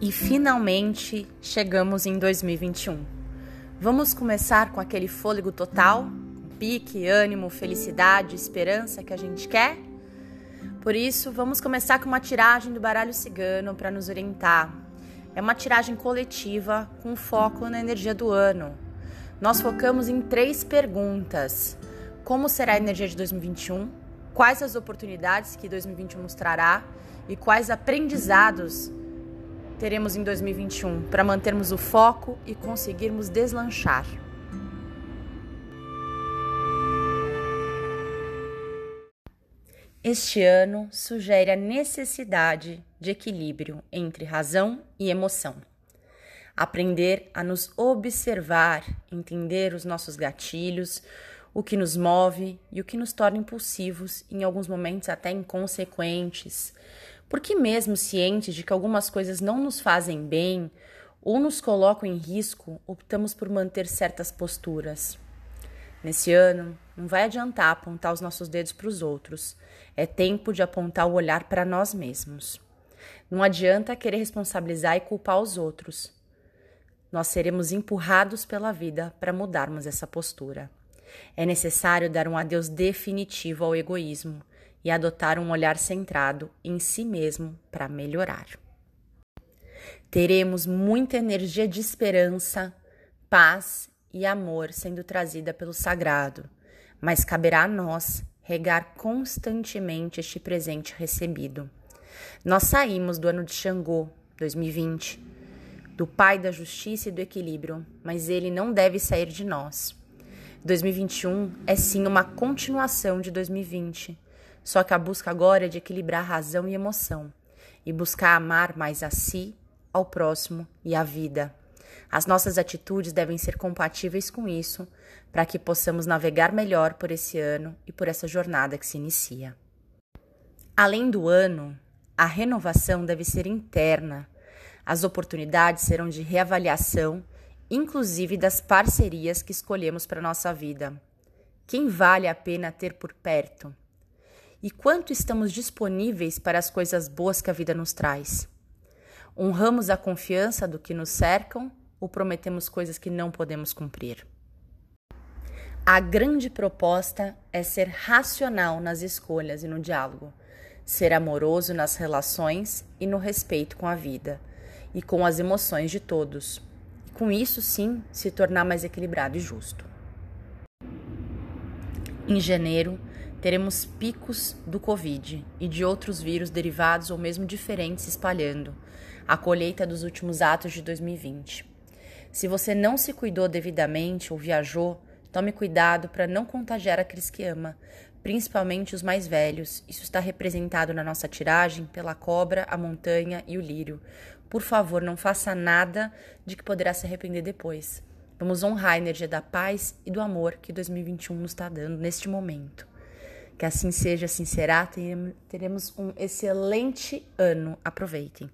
E finalmente chegamos em 2021. Vamos começar com aquele fôlego total, pique, ânimo, felicidade, esperança que a gente quer? Por isso, vamos começar com uma tiragem do baralho cigano para nos orientar. É uma tiragem coletiva com foco na energia do ano. Nós focamos em três perguntas: como será a energia de 2021? Quais as oportunidades que 2021 nos trará? E quais aprendizados teremos em 2021 para mantermos o foco e conseguirmos deslanchar. Este ano sugere a necessidade de equilíbrio entre razão e emoção. Aprender a nos observar, entender os nossos gatilhos, o que nos move e o que nos torna impulsivos, em alguns momentos até inconsequentes, porque, mesmo cientes de que algumas coisas não nos fazem bem ou nos colocam em risco, optamos por manter certas posturas. Nesse ano, não vai adiantar apontar os nossos dedos para os outros. É tempo de apontar o olhar para nós mesmos. Não adianta querer responsabilizar e culpar os outros. Nós seremos empurrados pela vida para mudarmos essa postura. É necessário dar um adeus definitivo ao egoísmo e adotar um olhar centrado em si mesmo para melhorar. Teremos muita energia de esperança, paz e amor sendo trazida pelo sagrado, mas caberá a nós regar constantemente este presente recebido. Nós saímos do ano de Xangô, 2020, do Pai da Justiça e do Equilíbrio, mas ele não deve sair de nós. 2021 é sim uma continuação de 2020, só que a busca agora é de equilibrar razão e emoção e buscar amar mais a si, ao próximo e à vida. As nossas atitudes devem ser compatíveis com isso, para que possamos navegar melhor por esse ano e por essa jornada que se inicia. Além do ano, a renovação deve ser interna. As oportunidades serão de reavaliação, inclusive das parcerias que escolhemos para nossa vida. Quem vale a pena ter por perto? E quanto estamos disponíveis para as coisas boas que a vida nos traz. Honramos a confiança do que nos cercam ou prometemos coisas que não podemos cumprir? A grande proposta é ser racional nas escolhas e no diálogo, ser amoroso nas relações e no respeito com a vida e com as emoções de todos. E com isso, sim, se tornar mais equilibrado e justo. Em janeiro, teremos picos do Covid e de outros vírus derivados ou mesmo diferentes espalhando, a colheita dos últimos atos de 2020. Se você não se cuidou devidamente ou viajou, tome cuidado para não contagiar aqueles que ama, principalmente os mais velhos. Isso está representado na nossa tiragem pela cobra, a montanha e o lírio. Por favor, não faça nada de que poderá se arrepender depois. Vamos honrar a energia da paz e do amor que 2021 nos está dando neste momento. Que assim seja, assim será. Teremos um excelente ano. Aproveitem.